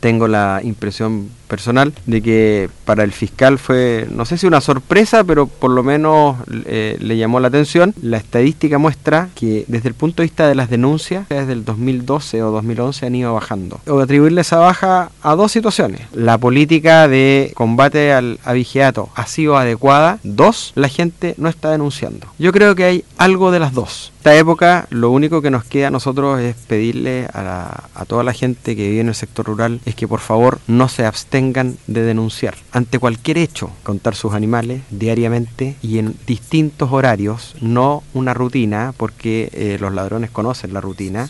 Tengo la impresión personal de que para el fiscal fue, no sé si una sorpresa, pero por lo menos eh, le llamó la atención. La estadística muestra que desde el punto de vista de las denuncias, desde el 2012 o 2011 han ido bajando. O atribuirle esa baja a dos situaciones. La política de combate al abigeato ha sido adecuada. Dos, la gente no está denunciando. Yo creo que hay algo de las dos. Esta época lo único que nos queda a nosotros es pedirle a, a toda la gente que vive en el sector rural es que por favor no se abstengan de denunciar. Ante cualquier hecho, contar sus animales diariamente y en distintos horarios, no una rutina, porque eh, los ladrones conocen la rutina,